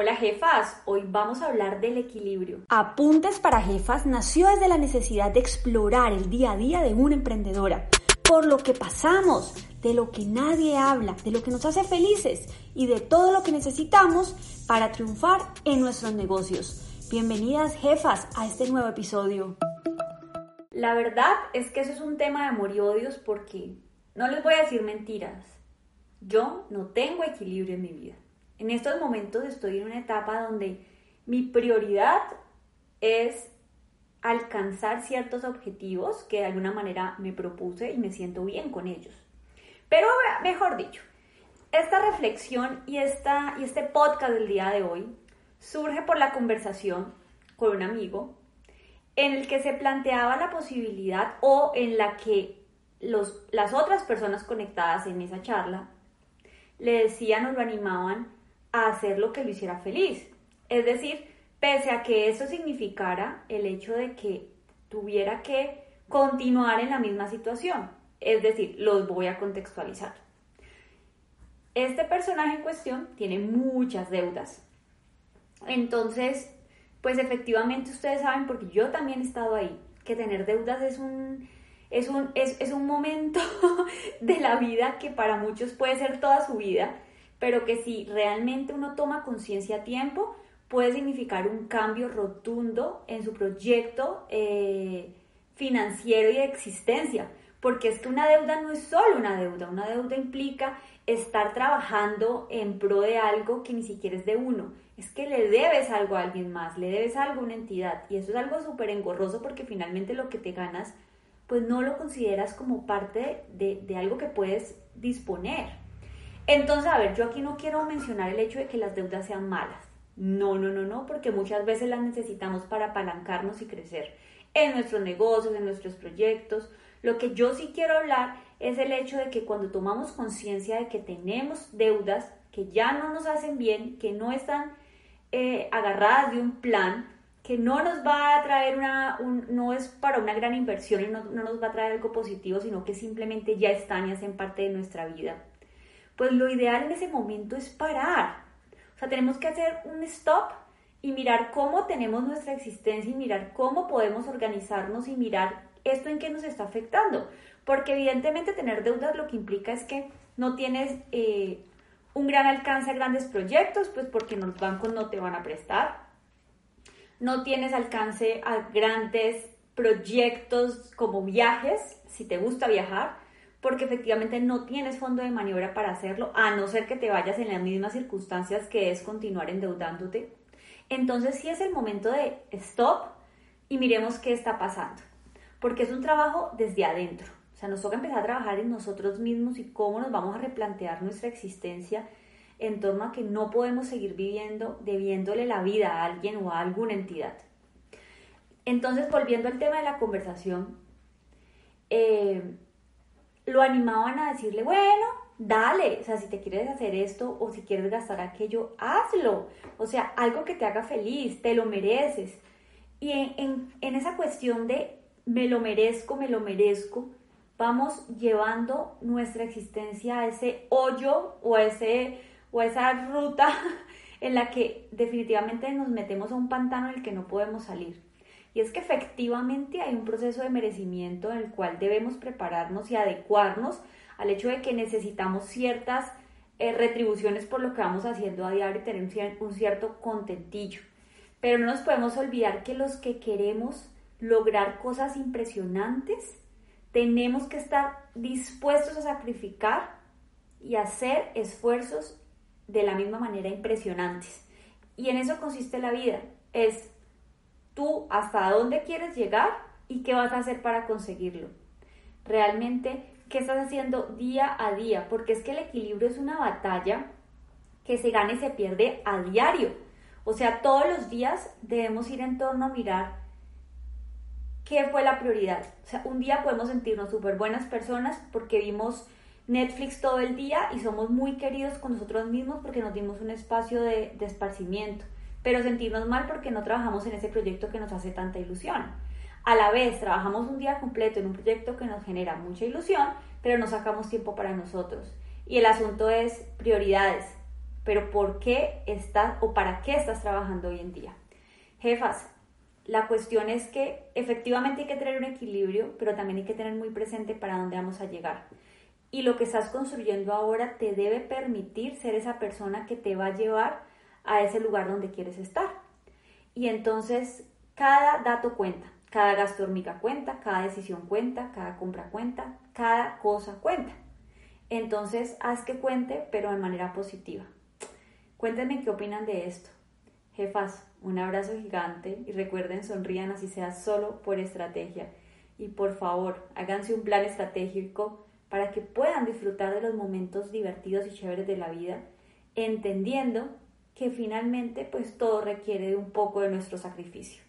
Hola jefas, hoy vamos a hablar del equilibrio. Apuntes para jefas nació desde la necesidad de explorar el día a día de una emprendedora, por lo que pasamos, de lo que nadie habla, de lo que nos hace felices y de todo lo que necesitamos para triunfar en nuestros negocios. Bienvenidas jefas a este nuevo episodio. La verdad es que eso es un tema de amor y odios porque no les voy a decir mentiras. Yo no tengo equilibrio en mi vida. En estos momentos estoy en una etapa donde mi prioridad es alcanzar ciertos objetivos que de alguna manera me propuse y me siento bien con ellos. Pero mejor dicho, esta reflexión y, esta, y este podcast del día de hoy surge por la conversación con un amigo en el que se planteaba la posibilidad o en la que los, las otras personas conectadas en esa charla le decían o lo animaban hacer lo que lo hiciera feliz. Es decir, pese a que eso significara el hecho de que tuviera que continuar en la misma situación. Es decir, los voy a contextualizar. Este personaje en cuestión tiene muchas deudas. Entonces, pues efectivamente ustedes saben, porque yo también he estado ahí, que tener deudas es un, es un, es, es un momento de la vida que para muchos puede ser toda su vida pero que si realmente uno toma conciencia a tiempo, puede significar un cambio rotundo en su proyecto eh, financiero y de existencia. Porque es que una deuda no es solo una deuda, una deuda implica estar trabajando en pro de algo que ni siquiera es de uno. Es que le debes algo a alguien más, le debes algo a una entidad. Y eso es algo súper engorroso porque finalmente lo que te ganas, pues no lo consideras como parte de, de algo que puedes disponer. Entonces, a ver, yo aquí no quiero mencionar el hecho de que las deudas sean malas. No, no, no, no, porque muchas veces las necesitamos para apalancarnos y crecer en nuestros negocios, en nuestros proyectos. Lo que yo sí quiero hablar es el hecho de que cuando tomamos conciencia de que tenemos deudas que ya no nos hacen bien, que no están eh, agarradas de un plan, que no nos va a traer una, no es para una gran inversión y no, no nos va a traer algo positivo, sino que simplemente ya están y hacen parte de nuestra vida pues lo ideal en ese momento es parar. O sea, tenemos que hacer un stop y mirar cómo tenemos nuestra existencia y mirar cómo podemos organizarnos y mirar esto en qué nos está afectando. Porque evidentemente tener deudas lo que implica es que no tienes eh, un gran alcance a grandes proyectos, pues porque los bancos no te van a prestar. No tienes alcance a grandes proyectos como viajes, si te gusta viajar porque efectivamente no tienes fondo de maniobra para hacerlo, a no ser que te vayas en las mismas circunstancias que es continuar endeudándote. Entonces sí es el momento de stop y miremos qué está pasando, porque es un trabajo desde adentro. O sea, nos toca empezar a trabajar en nosotros mismos y cómo nos vamos a replantear nuestra existencia en torno a que no podemos seguir viviendo debiéndole la vida a alguien o a alguna entidad. Entonces, volviendo al tema de la conversación, eh, lo animaban a decirle, bueno, dale, o sea, si te quieres hacer esto o si quieres gastar aquello, hazlo. O sea, algo que te haga feliz, te lo mereces. Y en, esa cuestión de me lo merezco, me lo merezco, vamos llevando nuestra existencia a ese hoyo o a, ese, o a esa ruta en la que definitivamente nos metemos a un pantano en el que no podemos salir. Y es que efectivamente hay un proceso de merecimiento en el cual debemos prepararnos y adecuarnos al hecho de que necesitamos ciertas eh, retribuciones por lo que vamos haciendo a diario y tener un cierto contentillo. Pero no nos podemos olvidar que los que queremos lograr cosas impresionantes, tenemos que estar dispuestos a sacrificar y hacer esfuerzos de la misma manera impresionantes. Y en eso consiste la vida, es tú hasta dónde quieres llegar y qué vas a hacer para conseguirlo. Realmente, ¿qué estás haciendo día a día? Porque es que el equilibrio es una batalla que se gana y se pierde a diario. O sea, todos los días debemos ir en torno a mirar qué fue la prioridad. O sea, un día podemos sentirnos súper buenas personas porque vimos Netflix todo el día y somos muy queridos con nosotros mismos porque nos dimos un espacio de, de esparcimiento pero sentirnos mal porque no trabajamos en ese proyecto que nos hace tanta ilusión. A la vez, trabajamos un día completo en un proyecto que nos genera mucha ilusión, pero no sacamos tiempo para nosotros. Y el asunto es prioridades. pero ¿por qué estás o para qué estás trabajando hoy en día? Jefas, la cuestión es que efectivamente hay que tener un equilibrio, pero también hay que tener muy presente para dónde vamos a llegar. Y lo que estás construyendo ahora te debe permitir ser esa persona que te va a llevar a ese lugar donde quieres estar. Y entonces cada dato cuenta, cada gasto hormiga cuenta, cada decisión cuenta, cada compra cuenta, cada cosa cuenta. Entonces haz que cuente, pero de manera positiva. Cuéntenme qué opinan de esto. Jefas, un abrazo gigante y recuerden, sonrían así sea solo por estrategia. Y por favor, háganse un plan estratégico para que puedan disfrutar de los momentos divertidos y chéveres de la vida, entendiendo que finalmente pues todo requiere de un poco de nuestro sacrificio.